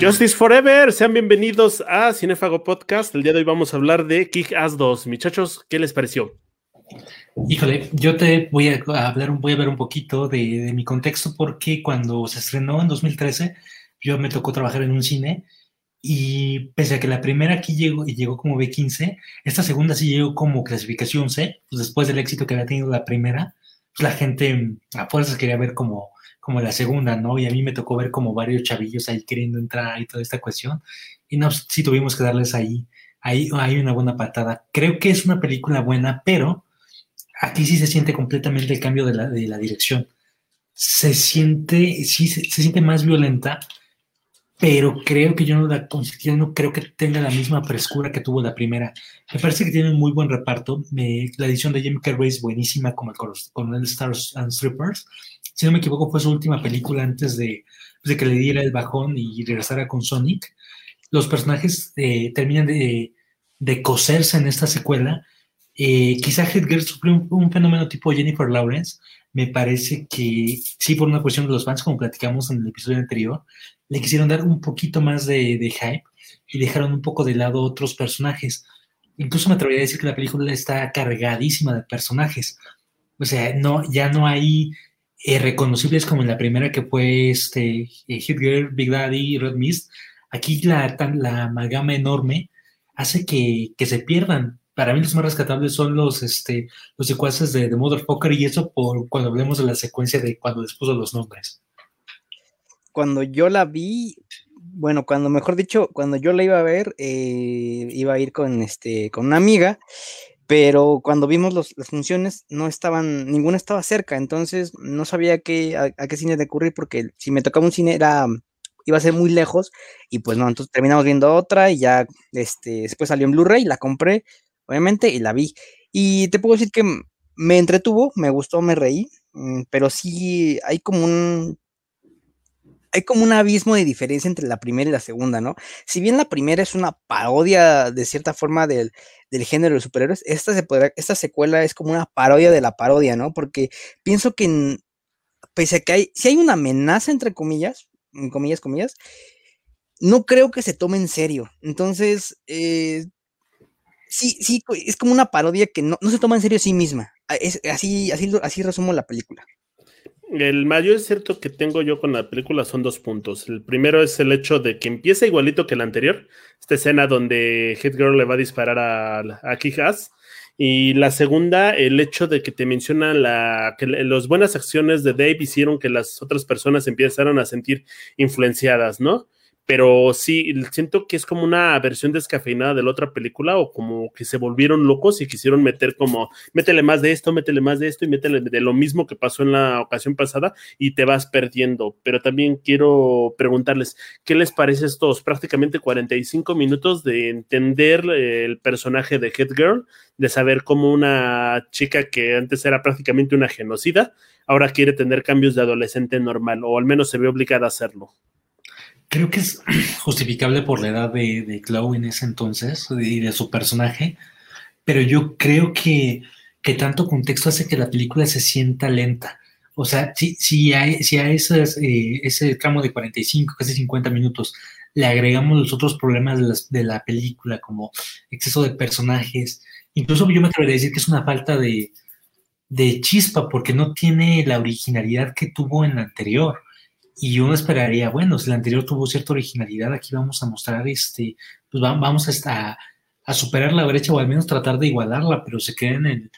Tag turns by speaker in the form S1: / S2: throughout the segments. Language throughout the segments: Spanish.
S1: Justice Forever, sean bienvenidos a Cinefago Podcast. El día de hoy vamos a hablar de Kick Ass 2. Muchachos, ¿qué les pareció?
S2: Híjole, yo te voy a hablar, voy a ver un poquito de, mi contexto porque cuando se estrenó en 2013, yo me tocó trabajar en un cine y pese a que la primera aquí llegó y llegó como B15, esta segunda sí llegó como clasificación C, pues después del éxito que había tenido la primera, pues la gente a fuerzas quería ver como como la segunda, ¿no? Y a mí me tocó ver como varios chavillos ahí queriendo entrar y toda esta cuestión. Y no, sí tuvimos que darles ahí, ahí hay una buena patada. Creo que es una película buena, pero aquí sí se siente completamente el cambio de la, de la dirección. Se siente, sí, se, siente más violenta, pero creo que yo no la yo no creo que tenga la misma frescura que tuvo la primera. Me parece que tiene un muy buen reparto. la edición de Jim Carrey es buenísima, como el Coronel Stars and Strippers si no me equivoco, fue su última película antes de, que le diera el bajón y regresara con Sonic. Los personajes eh, terminan de, coserse en esta secuela. Eh, quizá Hedger sufrió un, fenómeno tipo Jennifer Lawrence. Me parece que sí, por una cuestión de los fans, como platicamos en el episodio anterior, le quisieron dar un poquito más de, hype y dejaron un poco de lado otros personajes. Incluso me atrevería a decir que la película está cargadísima de personajes. O sea, no, ya no hay eh, reconocibles como en la primera que fue este, eh, Hit Girl, Big Daddy, Red Mist, aquí la, la amalgama enorme hace que, se pierdan. Para mí los más rescatables son los, este, los secuaces de, de Motherfucker y eso por cuando hablemos de la secuencia de cuando les puso los nombres.
S3: Cuando yo la vi, bueno, cuando mejor dicho, cuando yo la iba a ver, eh, iba a ir con, este, con una amiga pero cuando vimos las funciones no estaban, ninguna estaba cerca, entonces no sabía qué, a, qué cine recurrir porque si me tocaba un cine era, iba a ser muy lejos y pues no, entonces terminamos viendo otra y ya este, después salió en Blu-ray, la compré obviamente y la vi. Y te puedo decir que me entretuvo, me gustó, me reí, mm, pero sí hay como un, hay como un abismo de diferencia entre la primera y la segunda, ¿no? Si bien la primera es una parodia de cierta forma del, género de superhéroes, esta, se esta secuela es como una parodia de la parodia, ¿no? Porque pienso que pese a que hay, si hay una amenaza entre comillas, en comillas, comillas, no creo que se tome en serio. Entonces, eh, sí, sí, es como una parodia que no, se toma en serio a sí misma. así, así, así resumo la película.
S1: El mayor cierto que tengo yo con la película son dos puntos. El primero es el hecho de que empieza igualito que el anterior, esta escena donde Hit Girl le va a disparar a, a Kijas. Y la segunda, el hecho de que te menciona la, que las buenas acciones de Dave hicieron que las otras personas empezaran a sentir influenciadas, ¿no? Pero sí, siento que es como una versión descafeinada de la otra película o como que se volvieron locos y quisieron meter como, métele más de esto, métele más de esto y métele de lo mismo que pasó en la ocasión pasada y te vas perdiendo. Pero también quiero preguntarles, ¿qué les parece estos prácticamente 45 minutos de entender el personaje de Head Girl, de saber cómo una chica que antes era prácticamente una genocida, ahora quiere tener cambios de adolescente normal o al menos se ve obligada a hacerlo?
S2: Creo que es justificable por la edad de, de Chloe en ese entonces y de su personaje, pero yo creo que, que tanto contexto hace que la película se sienta lenta. O sea, si, si, hay, si a eh, ese tramo de 45, casi 50 minutos, le agregamos los otros problemas de, la película, como exceso de personajes, incluso yo me atrevería a decir que es una falta de, de chispa, porque no tiene la originalidad que tuvo en la anterior. Y uno esperaría, bueno, si la anterior tuvo cierta originalidad, aquí vamos a mostrar, este, pues vamos a, superar la brecha o al menos tratar de igualarla, pero se queda en,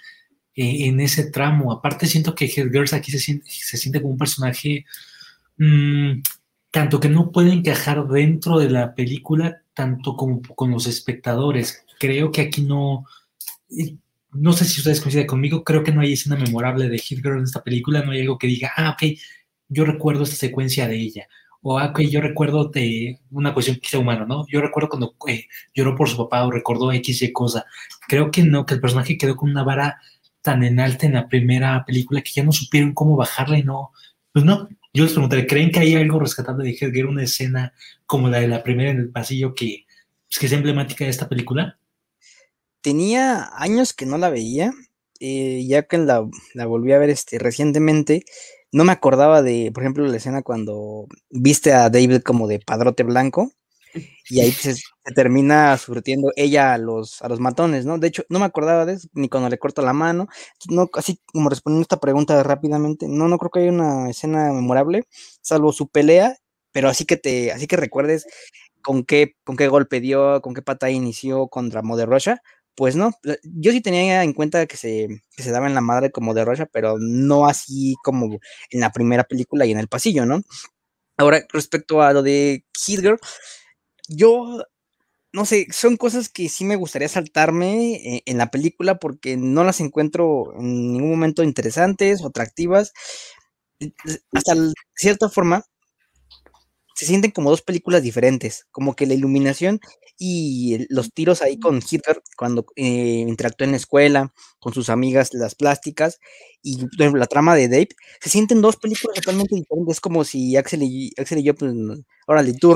S2: eh, en ese tramo. Aparte, siento que Girls aquí se siente, se siente como un personaje mm, tanto que no puede encajar dentro de la película, tanto como con los espectadores. Creo que aquí no, no sé si ustedes coinciden conmigo, creo que no hay escena memorable de Hit Girl en esta película, no hay algo que diga, ah, ok, yo recuerdo esta secuencia de ella. O ah, yo recuerdo de una cuestión quizá humana, ¿no? Yo recuerdo cuando eh, lloró por su papá o recordó X y cosa. Creo que no, que el personaje quedó con una vara tan en alta en la primera película que ya no supieron cómo bajarla y no. Pues no, yo les preguntaré, ¿creen que hay algo rescatable de Hedger, una escena como la de la primera en el pasillo que, pues, que es emblemática de esta película?
S3: Tenía años que no la veía, eh, ya que la, la volví a ver este, recientemente no me acordaba de, por ejemplo, la escena cuando viste a David como de padrote blanco y ahí se, termina surtiendo ella a los, a los matones, ¿no? De hecho, no me acordaba de eso, ni cuando le corta la mano. No, así como respondiendo a esta pregunta rápidamente, no, no creo que haya una escena memorable, salvo su pelea, pero así que te, así que recuerdes con qué, con qué golpe dio, con qué pata inició contra Mother Russia, pues no, yo sí tenía en cuenta que se, se daba en la madre como de Rocha, pero no así como en la primera película y en el pasillo, ¿no? Ahora, respecto a lo de Kid Girl, yo no sé, son cosas que sí me gustaría saltarme eh, en, la película porque no las encuentro en ningún momento interesantes o atractivas. Hasta cierta forma, se sienten como dos películas diferentes, como que la iluminación y los tiros ahí con Hitler cuando eh, interactúa en la escuela con sus amigas las plásticas y la trama de Dave, se sienten dos películas totalmente diferentes, es como si Axel y, Axel y yo, pues, órale, tú,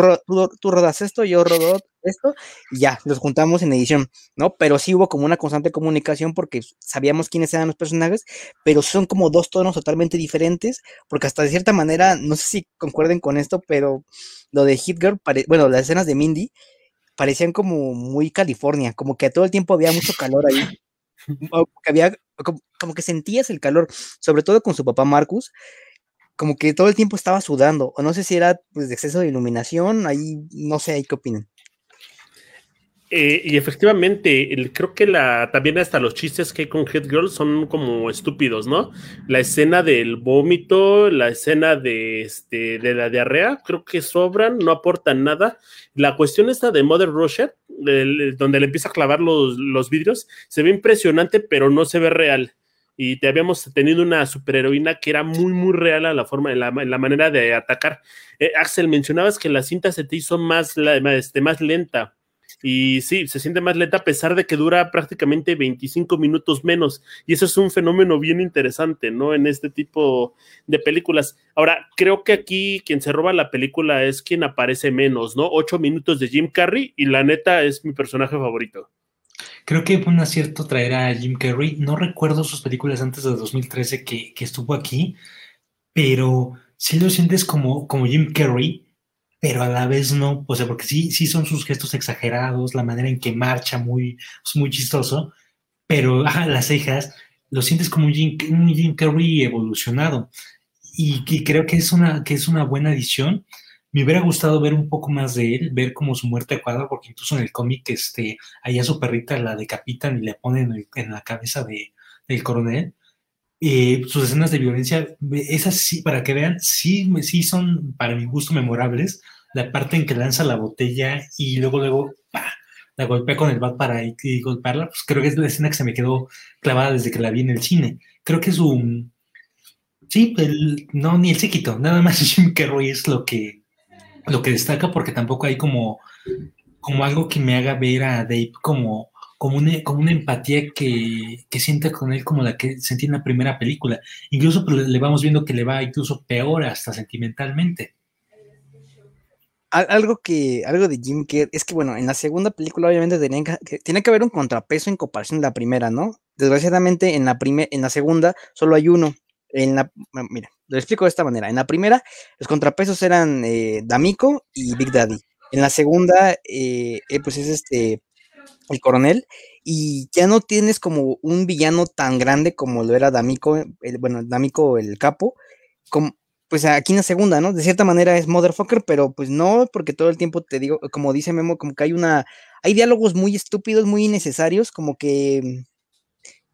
S3: tú, rodas esto, yo rodo esto, y ya, los juntamos en edición, ¿no? Pero sí hubo como una constante comunicación porque sabíamos quiénes eran los personajes, pero son como dos tonos totalmente diferentes, porque hasta de cierta manera, no sé si concuerden con esto, pero lo de Hit Girl, bueno, las escenas de Mindy, parecían como muy California, como que todo el tiempo había mucho calor ahí. como que había, como, que sentías el calor, sobre todo con su papá Marcus, como que todo el tiempo estaba sudando, o no sé si era pues de exceso de iluminación, ahí no sé, ahí qué opinan.
S1: Eh, y efectivamente, creo que la, también hasta los chistes que hay con Head Girl son como estúpidos, ¿no? La escena del vómito, la escena de, este, de la diarrea, creo que sobran, no aportan nada. La cuestión esta de Mother Russia, donde le empieza a clavar los, los vidrios, se ve impresionante, pero no se ve real y te habíamos tenido una superheroína que era muy, muy real a la forma, en la, la manera de atacar. Eh, Axel, mencionabas que la cinta se te hizo más, la, este, más lenta. Y sí, se siente más lenta a pesar de que dura prácticamente 25 minutos menos. Y eso es un fenómeno bien interesante, ¿no? En este tipo de películas. Ahora, creo que aquí quien se roba la película es quien aparece menos, ¿no? Ocho minutos de Jim Carrey y la neta es mi personaje favorito.
S2: Creo que fue un acierto traer a Jim Carrey. No recuerdo sus películas antes de 2013 que, que estuvo aquí, pero sí lo sientes como, como Jim Carrey pero a la vez no, o sea, porque sí, sí son sus gestos exagerados, la manera en que marcha muy, es muy chistoso, pero las cejas lo sientes como un Jim, Carrey evolucionado. Y, creo que es, una, que es una buena edición. Me hubiera gustado ver un poco más de él, ver como su muerte acuada, porque incluso en el cómic, este, allá su perrita la decapitan y le ponen en, la cabeza de, del coronel. Eh, sus escenas de violencia, esas sí, para que vean, sí, sí son para mi gusto memorables. La parte en que lanza la botella y luego, luego, la golpea con el bat para y, golpearla, pues creo que es la escena que se me quedó clavada desde que la vi en el cine. Creo que es un. Sí, el, no, ni el séquito, nada más Jim Carrey es lo que, lo que destaca, porque tampoco hay como, como algo que me haga ver a Dave como como una, como una empatía que, que siente con él como la que sentí en la primera película. Incluso pues, le vamos viendo que le va incluso peor hasta sentimentalmente.
S3: Algo que, algo de Jim Carrey, es que bueno, en la segunda película obviamente tenía que, tiene que haber un contrapeso en comparación de la primera, ¿no? Desgraciadamente en la, en la segunda solo hay uno. En la, mira, lo explico de esta manera. En la primera, los contrapesos eran eh, D'Amico y Big Daddy. En la segunda, eh, eh, pues es este el coronel, y ya no tienes como un villano tan grande como lo era D'Amico, el, bueno, D'Amico el capo, como, pues aquí en la segunda, ¿no? De cierta manera es Motherfucker, pero pues no, porque todo el tiempo te digo, como dice Memo, como que hay una, hay diálogos muy estúpidos, muy innecesarios, como que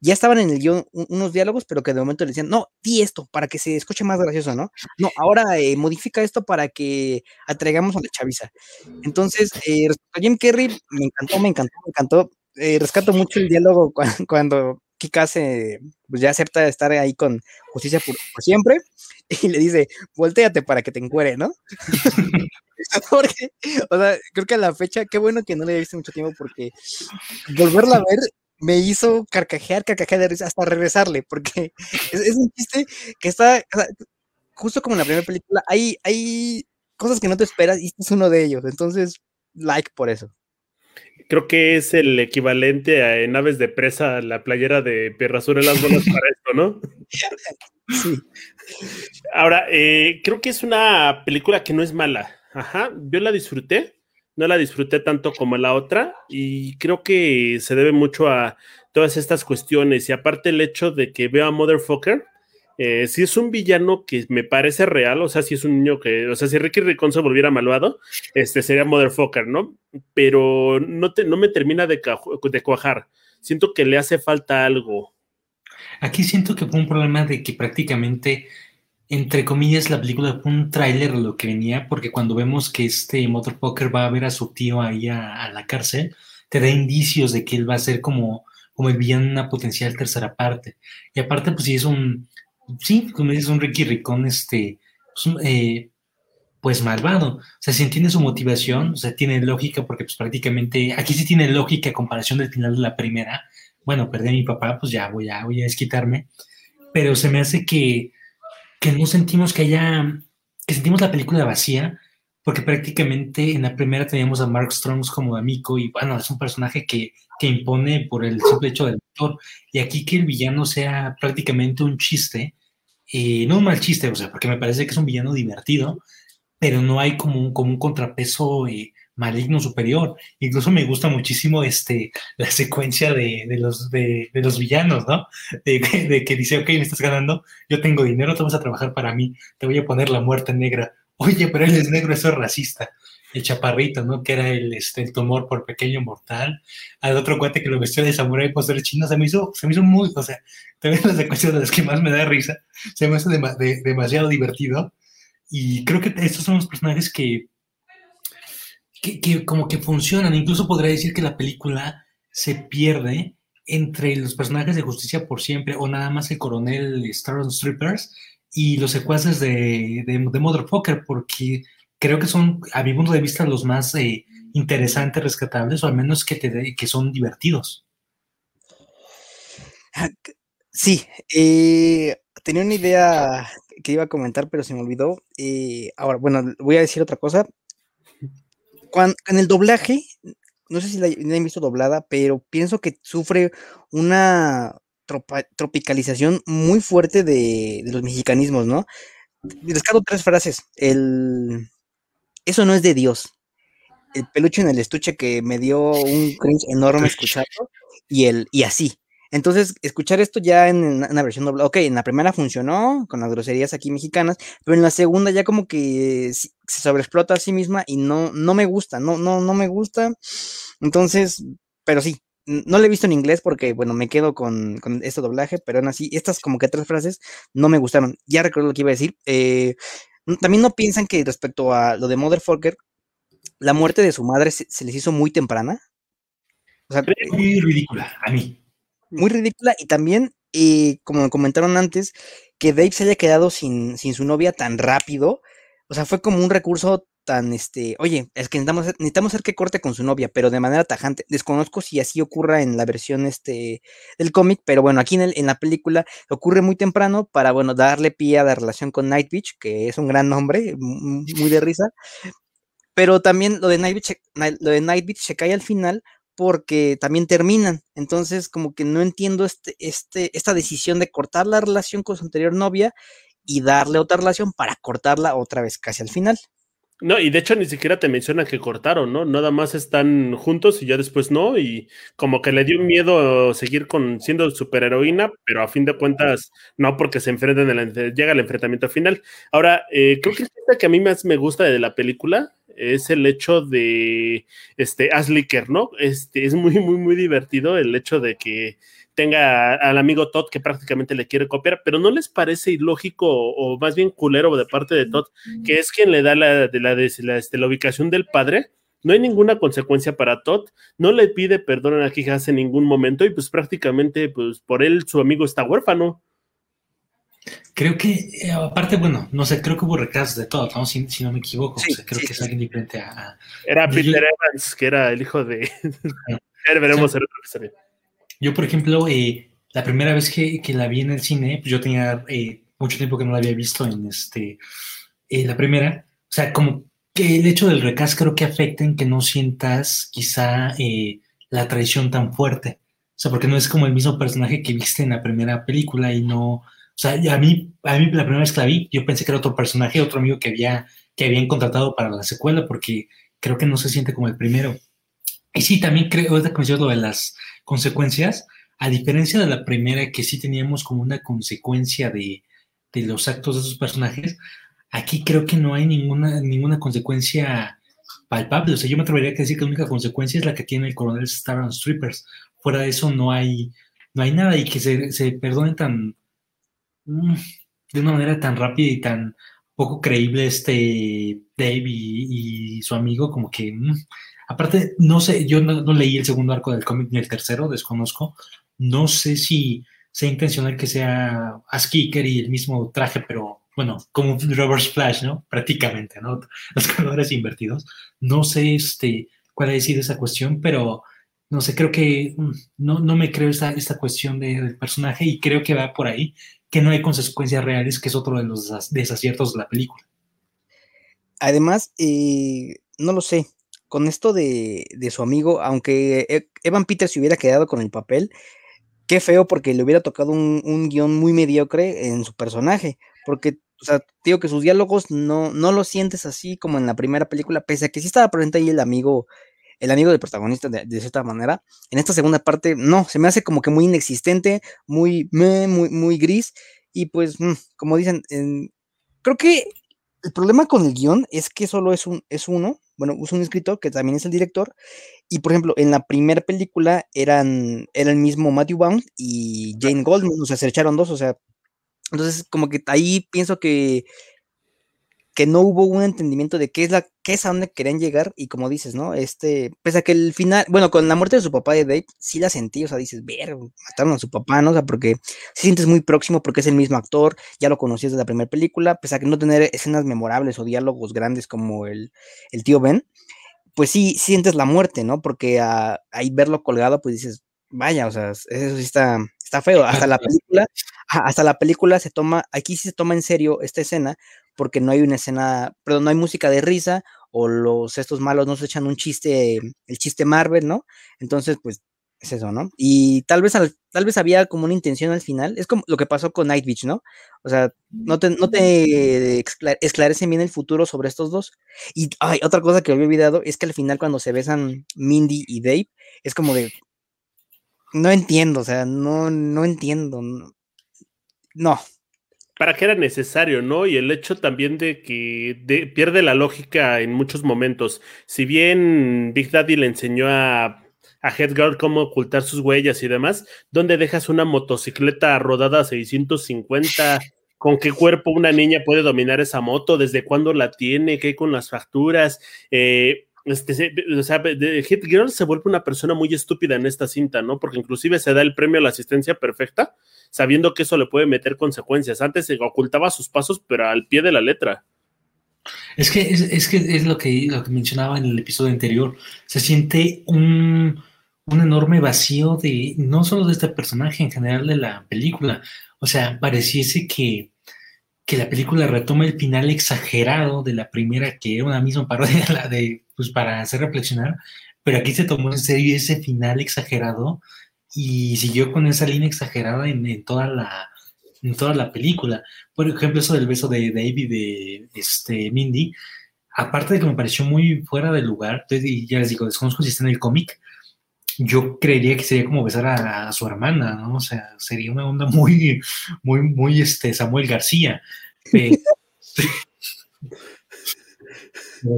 S3: ya estaban en el guion unos diálogos, pero que de momento le decían, no, di esto para que se escuche más gracioso, ¿no? No, ahora eh, modifica esto para que atraigamos a la chaviza. Entonces, eh, respecto a Jim Carrey, me encantó, me encantó, me encantó. Eh, rescato mucho el diálogo cuando, Kika se, pues ya acepta estar ahí con justicia por, siempre y le dice, volteate para que te encuere, ¿no? porque, o sea, creo que a la fecha, qué bueno que no le he visto mucho tiempo porque volverla a ver me hizo carcajear, carcajear hasta regresarle, porque es, un chiste que está, justo como en la primera película, hay, hay cosas que no te esperas y este es uno de ellos, entonces, like por eso.
S1: Creo que es el equivalente a en Aves de Presa, la playera de Pierrasura las bolas para esto, ¿no? Sí. Ahora, eh, creo que es una película que no es mala. Ajá, yo la disfruté, no la disfruté tanto como la otra y creo que se debe mucho a todas estas cuestiones y aparte el hecho de que veo a Motherfucker, eh, si es un villano que me parece real, o sea, si es un niño que, o sea, si Ricky Ricón se volviera malvado, este sería Motherfucker, ¿no? Pero no, te, no me termina de, de cuajar. Siento que le hace falta algo.
S2: Aquí siento que fue un problema de que prácticamente entre comillas, la película fue un tráiler lo que venía, porque cuando vemos que este Motherfucker va a ver a su tío ahí a, la cárcel, te da indicios de que él va a ser como, como el villano en una potencial tercera parte. Y aparte, pues sí es un, sí, como dices, un Ricky Ricón, este, pues, eh, pues, malvado. O sea, si entiende su motivación, o sea, tiene lógica, porque pues prácticamente, aquí sí tiene lógica a comparación del final de la primera. Bueno, perdí a mi papá, pues ya voy a, voy a desquitarme. Pero se me hace que que no sentimos que haya, que sentimos la película vacía, porque prácticamente en la primera teníamos a Mark Strongs como amigo y bueno, es un personaje que, que impone por el simple hecho del actor. Y aquí que el villano sea prácticamente un chiste, eh, no un mal chiste, o sea, porque me parece que es un villano divertido, pero no hay como un, como un contrapeso eh, maligno superior. Incluso me gusta muchísimo este, la secuencia de, los, de, los villanos, ¿no? De, que dice, ok, me estás ganando, yo tengo dinero, te vas a trabajar para mí, te voy a poner la muerte negra. Oye, pero él es negro, eso es racista. El chaparrito, ¿no? Que era el, este, el tumor por pequeño mortal. Al otro cuate que lo vestió de samurái por ser chino, se me hizo, se me hizo muy, o sea, también la secuencia de las que más me da risa, se me hace demasiado divertido. Y creo que estos son los personajes que que, como que funcionan. Incluso podría decir que la película se pierde entre los personajes de Justicia por Siempre o nada más el coronel Star Strippers y los secuaces de, de, Motherfucker, porque creo que son, a mi punto de vista, los más eh, interesantes, rescatables, o al menos que, te que son divertidos.
S3: Ah, sí, eh, tenía una idea que iba a comentar, pero se me olvidó. Eh, ahora, bueno, voy a decir otra cosa en el doblaje, no sé si la, han visto doblada, pero pienso que sufre una tropicalización muy fuerte de, los mexicanismos, ¿no? Rescato tres frases. El eso no es de Dios. El peluche en el estuche que me dio un cringe enorme escucharlo. Y el, y así. Entonces, escuchar esto ya en una versión doblada, ok, en la primera funcionó con las groserías aquí mexicanas, pero en la segunda ya como que se sobreexplota a sí misma y no, no me gusta, no, no, no me gusta. Entonces, pero sí, no lo he visto en inglés porque, bueno, me quedo con, con este doblaje, pero aún así, estas como que tres frases no me gustaron. Ya recuerdo lo que iba a decir. Eh, también no piensan que respecto a lo de Motherfucker, la muerte de su madre se, les hizo muy temprana.
S2: O sea, muy ridícula, a mí
S3: muy ridícula y también, eh, como me comentaron antes, que Dave se haya quedado sin, sin su novia tan rápido, o sea, fue como un recurso tan, este, oye, es que necesitamos, necesitamos hacer que corte con su novia, pero de manera tajante. Desconozco si así ocurra en la versión este, del cómic, pero bueno, aquí en, en la película ocurre muy temprano para, bueno, darle pie a la relación con Night Beach, que es un gran nombre, muy de risa. Pero también lo de Night Beach, lo de Night Beach se cae al final porque también terminan. Entonces, como que no entiendo este, este, esta decisión de cortar la relación con su anterior novia y darle otra relación para cortarla otra vez casi al final.
S1: No, y de hecho ni siquiera te mencionan que cortaron, ¿no? Nada más están juntos y ya después no, y como que le dio miedo seguir con siendo superheroína, pero a fin de cuentas no porque se enfrenten, llega el enfrentamiento final. Ahora, eh, creo que es que a mí más me gusta de la película, es el hecho de este Ashley ¿no? Este es muy, muy, muy divertido el hecho de que tenga al amigo Todd que prácticamente le quiere copiar, pero ¿no les parece ilógico o más bien culero de parte de Todd, que es quien le da la, de la, de la, este, la ubicación del padre? No hay ninguna consecuencia para Todd, no le pide perdón a Kijas en ningún momento y pues prácticamente pues por él su amigo está huérfano.
S2: Creo que, eh, aparte, bueno, no sé, creo que hubo recados de todo, ¿no? Si, no me equivoco, creo que es alguien diferente a...
S1: Era Peter Evans, que era el hijo de... ya veremos el otro
S2: Yo, por ejemplo, eh, la primera vez que, la vi en el cine, pues yo tenía eh, mucho tiempo que no la había visto en este, la primera, o sea, como que el hecho del recast creo que afecta en que no sientas quizá eh, la traición tan fuerte. O sea, porque no es como el mismo personaje que viste en la primera película y no. O sea, a mí, a mí la primera vez que la vi, yo pensé que era otro personaje, otro amigo que, había, que habían contratado para la secuela, porque creo que no se siente como el primero. Y sí, también creo, ahorita que lo de las consecuencias, a diferencia de la primera, que sí teníamos como una consecuencia de, de los actos de esos personajes, aquí creo que no hay ninguna, ninguna consecuencia palpable. O sea, yo me atrevería a decir que la única consecuencia es la que tiene el coronel Star Strippers. Fuera de eso no hay, no hay nada y que se, se perdone tan de una manera tan rápida y tan poco creíble este Dave y, su amigo, como que mm, aparte, no sé, yo no, leí el segundo arco del cómic ni el tercero, desconozco. No sé si sea intencional que sea Askiker y el mismo traje, pero bueno, como Reverse Flash, ¿no? Prácticamente, ¿no? Los colores invertidos. No sé este, cuál ha sido esa cuestión, pero no sé, creo que mm, no, no me creo esta, esta cuestión del personaje y creo que va por ahí, que no hay consecuencias reales, que es otro de los desaciertos de la película.
S3: Además, no lo sé, con esto de, de, su amigo, aunque e, Evan Peters se hubiera quedado con el papel, qué feo porque le hubiera tocado un, un guion muy mediocre en su personaje, porque, o sea, digo que sus diálogos no, no los sientes así como en la primera película, pese a que sí estaba presente ahí el amigo, el amigo del protagonista de, cierta manera. En esta segunda parte, no, se me hace como que muy inexistente, muy, muy, muy gris, y pues, mm, como dicen, creo que el problema con el guion es que solo es, un, es uno, bueno, es un escritor que también es el director, y por ejemplo, en la primera película eran, era el mismo Matthew Bound y Jane Goldman, o sea, se echaron dos, o sea, entonces, como que ahí pienso que, que no hubo un entendimiento de qué es la, qué es a dónde querían llegar, y como dices, ¿no? Este, pese a que el final, bueno, con la muerte de su papá de Dave, sí la sentí, o sea, dices, ver, mataron a su papá, ¿no? O sea, porque se sientes muy próximo porque es el mismo actor, ya lo conocías desde la primera película, pese a que no tener escenas memorables o diálogos grandes como el, el tío Ben, pues sí, sientes la muerte, ¿no? Porque ahí verlo colgado, pues dices, vaya, o sea, eso sí está, está feo. Hasta la película, hasta la película se toma, aquí sí se toma en serio esta escena, porque no hay una escena, perdón, no hay música de risa, o los estos malos no se echan un chiste, el chiste Marvel, ¿no? Entonces, pues, es eso, ¿no? Y tal vez, tal vez había como una intención al final, es como lo que pasó con Night Beach, ¿no? O sea, no te, no te esclarecen bien el futuro sobre estos dos. Y hay otra cosa que había olvidado es que al final cuando se besan Mindy y Dave, es como de, no entiendo, o sea, no, no entiendo. No.
S1: ¿Para qué era necesario, no? Y el hecho también de que pierde la lógica en muchos momentos. Si bien Big Daddy le enseñó a, a Headguard cómo ocultar sus huellas y demás, ¿dónde dejas una motocicleta rodada a 650? ¿Con qué cuerpo una niña puede dominar esa moto? ¿Desde cuándo la tiene? ¿Qué hay con las facturas? Eh, este, o sea, Hit Girl se vuelve una persona muy estúpida en esta cinta, ¿no? Porque inclusive se da el premio a la asistencia perfecta, sabiendo que eso le puede meter consecuencias. Antes se ocultaba sus pasos, pero al pie de la letra.
S2: Es que es, que es lo que, lo que mencionaba en el episodio anterior. Se siente un, un enorme vacío de, no solo de este personaje, en general de la película. O sea, pareciese que que la película retoma el final exagerado de la primera, que era una misma parodia pues para hacer reflexionar, pero aquí se tomó en serio ese final exagerado y siguió con esa línea exagerada en, toda la en toda la película. Por ejemplo, eso del beso de David de este, Mindy, aparte de que me pareció muy fuera de lugar, y ya les digo, desconozco si está en el cómic, yo creería que sería como besar a, su hermana, ¿no? O sea, sería una onda muy, muy, muy, este, Samuel García.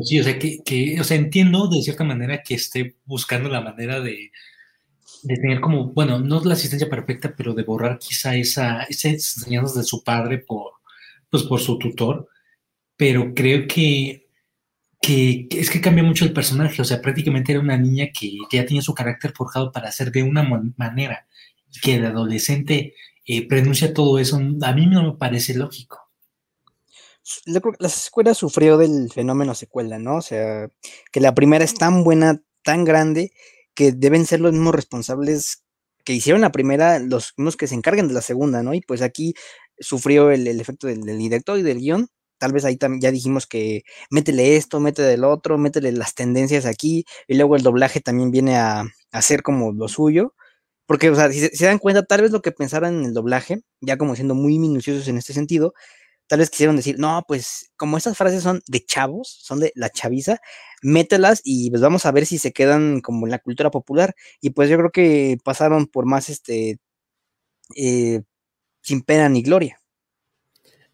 S2: sí, o sea, que, o sea, entiendo de cierta manera que esté buscando la manera de, de tener como, bueno, no la asistencia perfecta, pero de borrar quizá esa, esas enseñanzas de su padre por, pues, por su tutor, pero creo que que, es que cambia mucho el personaje, o sea, prácticamente era una niña que, ya tenía su carácter forjado para ser de una manera y que de adolescente eh, pronuncia todo eso, a mí no me parece lógico.
S3: La secuela sufrió del fenómeno secuela, ¿no? O sea, que la primera es tan buena, tan grande, que deben ser los mismos responsables que hicieron la primera, los mismos que se encarguen de la segunda, ¿no? Y pues aquí sufrió el, efecto del, del director y del guion, tal vez ahí también ya dijimos que métele esto, métele el otro, métele las tendencias aquí, y luego el doblaje también viene a, hacer como lo suyo. Porque, o sea, si se, dan cuenta, tal vez lo que pensaran en el doblaje, ya como siendo muy minuciosos en este sentido, tal vez quisieron decir, no, pues como estas frases son de chavos, son de la chaviza, mételas y pues vamos a ver si se quedan como en la cultura popular. Y pues yo creo que pasaron por más, este, eh, sin pena ni gloria.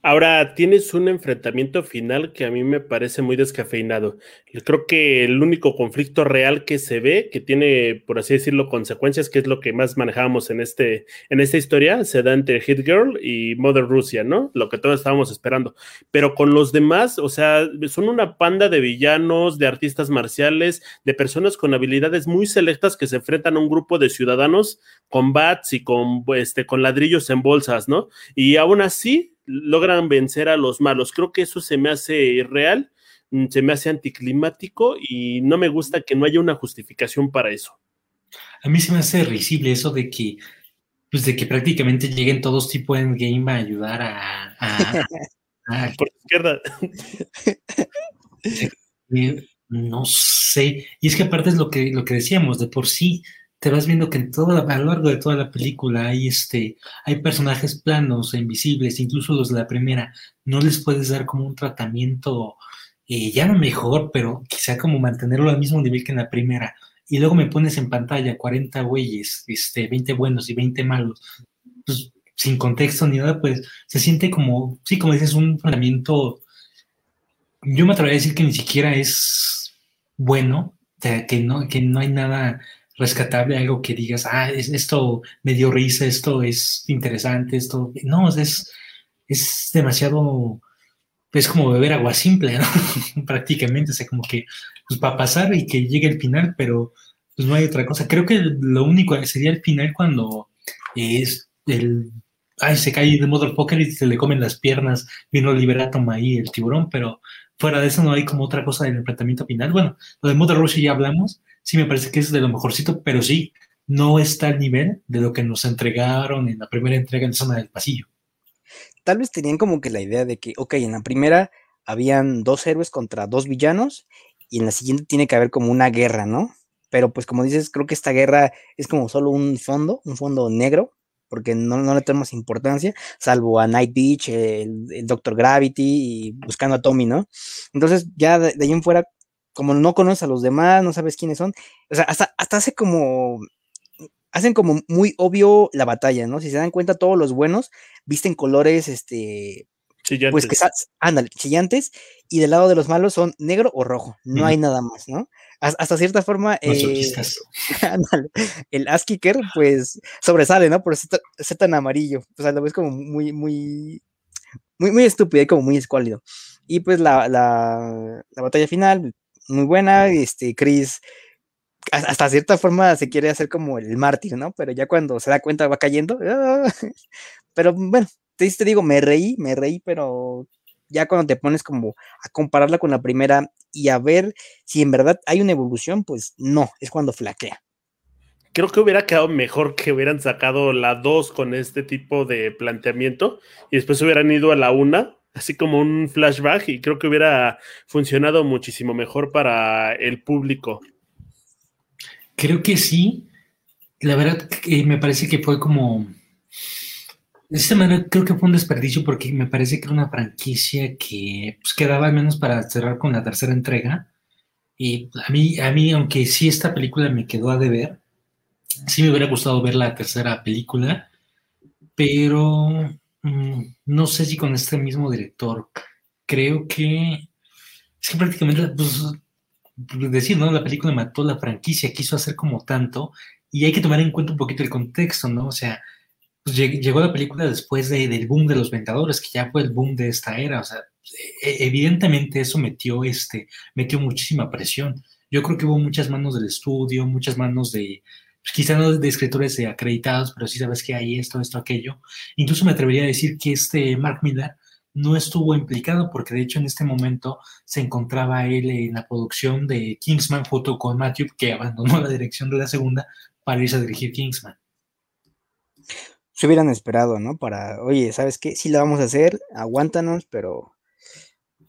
S1: Ahora tienes un enfrentamiento final que a mí me parece muy descafeinado. Creo que el único conflicto real que se ve, que tiene, por así decirlo, consecuencias, que es lo que más manejábamos en, este, en esta historia, se da entre Hit Girl y Mother Russia, ¿no? Lo que todos estábamos esperando. Pero con los demás, o sea, son una panda de villanos, de artistas marciales, de personas con habilidades muy selectas que se enfrentan a un grupo de ciudadanos con bats y con, este, con ladrillos en bolsas, ¿no? Y aún así logran vencer a los malos. Creo que eso se me hace irreal, mm, se me hace anticlimático y no me gusta que no haya una justificación para eso.
S2: A mí se me hace risible eso de que, pues de que prácticamente lleguen todos tipo en game a ayudar a,
S1: por izquierda.
S2: no sé. Y es que aparte es lo que, lo que decíamos, de por sí te vas viendo que en todo, a lo largo de toda la película hay, este, hay personajes planos e invisibles, incluso los de la primera, no les puedes dar como un tratamiento, eh, ya no mejor, pero quizá como mantenerlo al mismo nivel que en la primera. Y luego me pones en pantalla 40 güeyes, este, 20 buenos y 20 malos, pues sin contexto ni nada, pues se siente como, sí, como dices, un tratamiento, yo me atrevería a decir que ni siquiera es bueno, que no, que no hay nada rescatable, algo que digas, ah, esto me dio risa, esto es interesante, esto. No, es, es demasiado. Es como beber agua simple. Prácticamente, o sea, como que pues, para pasar y que llegue el final, pero pues no hay otra cosa. Creo que lo único sería el final cuando es el. Ay, se cae de motherfucker y se le comen las piernas, vino Liberatum ahí, el tiburón, pero fuera de eso no hay como otra cosa del enfrentamiento final. Bueno, lo de Mother Russia ya hablamos, sí me parece que es de lo mejorcito, pero sí, no está al nivel de lo que nos entregaron en la primera entrega en Zona del Pasillo.
S3: Tal vez tenían como que la idea de que, ok, en la primera habían dos héroes contra dos villanos y en la siguiente tiene que haber como una guerra, ¿no? Pero pues como dices, creo que esta guerra es como solo un fondo, un fondo negro, porque no, le tenemos importancia, salvo a Night Beach, el, Doctor Gravity y buscando a Tommy, ¿no? Entonces ya de ahí en fuera como no conoces a los demás, no sabes quiénes son, o sea, hasta, hasta hace como, hacen como muy obvio la batalla, ¿no? Si se dan cuenta, todos los buenos visten colores, este, chillantes. pues que, ándale, chillantes, y del lado de los malos son negro o rojo, no hay nada más, ¿no? Hasta cierta forma, eh, el ass kicker, pues, sobresale, ¿no? Por ser, tan amarillo, o sea, lo ves como muy, muy, muy, muy estúpido y como muy escuálido. Y pues la, la, la batalla final, muy buena, este, Chris hasta cierta forma se quiere hacer como el mártir, ¿no? Pero ya cuando se da cuenta va cayendo. ¡ah! Pero bueno, te, te digo, me reí, me reí, pero ya cuando te pones como a compararla con la primera y a ver si en verdad hay una evolución, pues no, es cuando flaquea.
S1: Creo que hubiera quedado mejor que hubieran sacado la 2 con este tipo de planteamiento y después hubieran ido a la 1 así como un flashback y creo que hubiera funcionado muchísimo mejor para el público.
S2: Creo que sí. La verdad que me parece que fue como... De esta manera creo que fue un desperdicio porque me parece que era una franquicia que pues, quedaba al menos para cerrar con la tercera entrega. Y a mí, a mí, aunque sí esta película me quedó a deber, sí me hubiera gustado ver la tercera película, pero no sé si con este mismo director. Creo que es que prácticamente, pues, decir, ¿no? La película mató la franquicia, quiso hacer como tanto, y hay que tomar en cuenta un poquito el contexto, ¿no? O sea, pues, llegó la película después del boom de los Vengadores, que ya fue el boom de esta era, o sea, e, evidentemente eso metió, este, metió muchísima presión. Yo creo que hubo muchas manos del estudio, muchas manos de, pues, quizá no de escritores acreditados, pero sí sabes que hay esto, esto, aquello. Incluso me atrevería a decir que este Mark Miller no estuvo implicado porque de hecho en este momento se encontraba él en la producción de Kingsman junto con Matthew, que abandonó la dirección de la segunda para irse a dirigir Kingsman.
S3: Se hubieran esperado, ¿no? Para, oye, ¿sabes qué? Sí la vamos a hacer, aguántanos, pero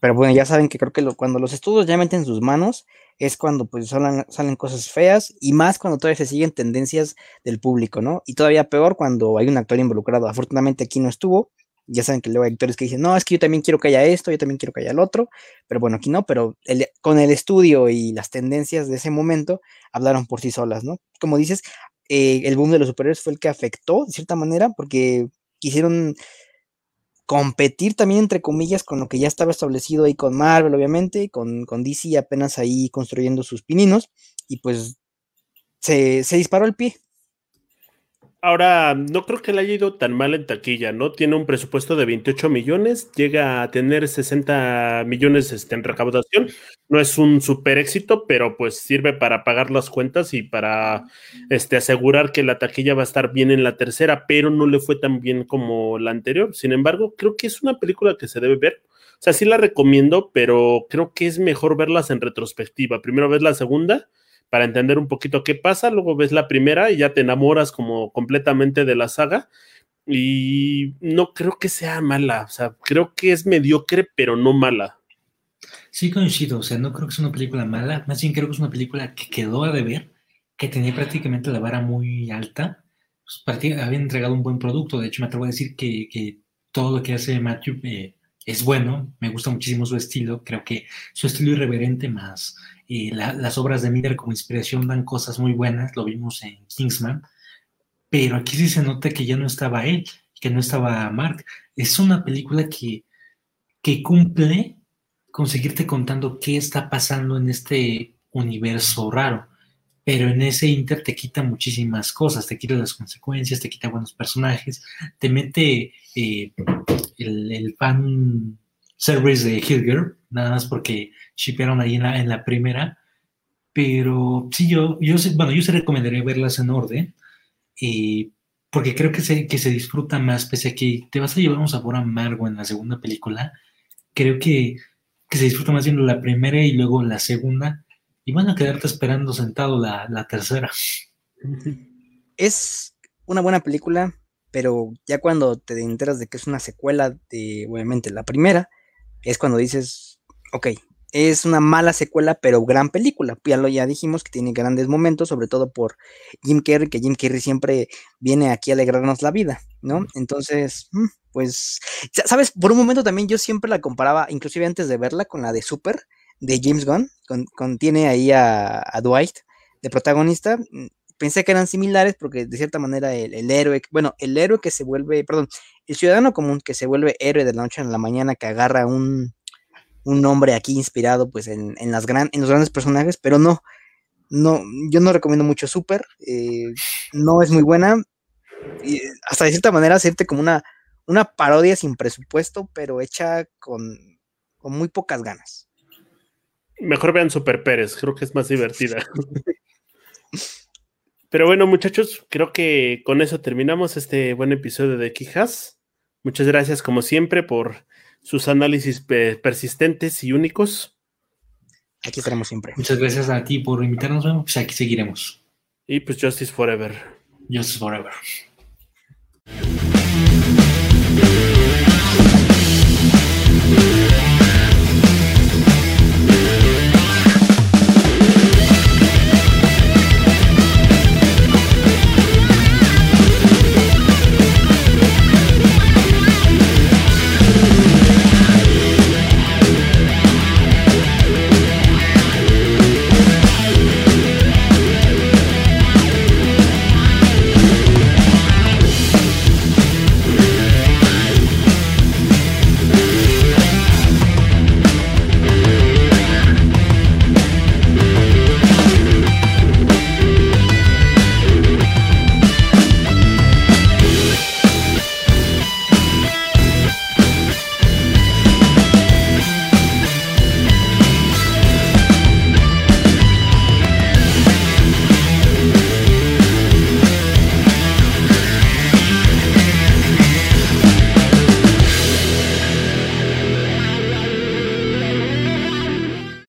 S3: pero bueno, ya saben que creo que cuando los estudios ya meten sus manos es cuando pues salen, salen cosas feas y más cuando todavía se siguen tendencias del público, ¿no? Y todavía peor cuando hay un actor involucrado. Afortunadamente aquí no estuvo, ya saben que luego hay actores que dicen, no, es que yo también quiero que haya esto, yo también quiero que haya el otro, pero bueno, aquí no, pero con el estudio y las tendencias de ese momento hablaron por sí solas, ¿no? Como dices, eh, el boom de los superhéroes fue el que afectó, de cierta manera, porque quisieron competir también, entre comillas, con lo que ya estaba establecido ahí con Marvel, obviamente, con, con DC apenas ahí construyendo sus pininos, y pues se, se disparó el pie,
S1: Ahora, no creo que le haya ido tan mal en taquilla, ¿no? Tiene un presupuesto de 28 millones, llega a tener 60 millones este, en recaudación. No es un super éxito, pero pues sirve para pagar las cuentas y para este, asegurar que la taquilla va a estar bien en la tercera, pero no le fue tan bien como la anterior. Sin embargo, creo que es una película que se debe ver. O sea, sí la recomiendo, pero creo que es mejor verlas en retrospectiva. Primero ves la segunda para entender un poquito qué pasa, luego ves la primera y ya te enamoras como completamente de la saga y no creo que sea mala, o sea, creo que es mediocre, pero no mala.
S2: Sí, coincido, o sea, no creo que sea una película mala, más bien creo que es una película que quedó a deber, que tenía prácticamente la vara muy alta, pues, había entregado un buen producto, de hecho me atrevo a decir que, todo lo que hace Matthew eh, es bueno, me gusta muchísimo su estilo, creo que su estilo irreverente más las obras de Miller como inspiración dan cosas muy buenas, lo vimos en Kingsman, pero aquí sí se nota que ya no estaba él, que no estaba Mark. Es una película que, que cumple con seguirte contando qué está pasando en este universo raro, pero en ese inter te quita muchísimas cosas, te quita las consecuencias, te quita buenos personajes, te mete eh, el, el fan service de Hilger, nada más porque shipearon ahí en la, en la primera. Pero sí, yo, yo, bueno, yo se recomendaría verlas en orden, eh, porque creo que se, que se disfruta más, pese a que te vas a llevar un sabor amargo en la segunda película. Creo que, que se disfruta más viendo la primera y luego la segunda, y van a quedarte esperando sentado la, la tercera.
S3: Es una buena película, pero ya cuando te enteras de que es una secuela de, obviamente, la primera, es cuando dices, ok, es una mala secuela, pero gran película. Ya lo ya dijimos que tiene grandes momentos, sobre todo por Jim Carrey, que Jim Carrey siempre viene aquí a alegrarnos la vida, ¿no? Entonces, mm, pues, sabes, por un momento también yo siempre la comparaba, inclusive antes de verla, con la de Super, de James Gunn, contiene ahí a, Dwight de protagonista. Pensé que eran similares porque de cierta manera el, el, héroe, bueno, el héroe que se vuelve, perdón, el ciudadano común que se vuelve héroe de la noche a la mañana, que agarra un, un nombre aquí inspirado pues en, las gran, en los grandes personajes, pero no, no, yo no recomiendo mucho Super, eh, no es muy buena, y hasta de cierta manera hacerte como una, una parodia sin presupuesto, pero hecha con, con muy pocas ganas.
S1: Mejor vean Super Pérez, creo que es más divertida. Pero bueno, muchachos, creo que con eso terminamos este buen episodio de Quijas. Muchas gracias, como siempre, por sus análisis persistentes y únicos.
S3: Aquí estaremos siempre.
S2: Muchas gracias a ti por invitarnos. Pues aquí seguiremos.
S1: Y pues Justice Forever.
S2: Justice Forever.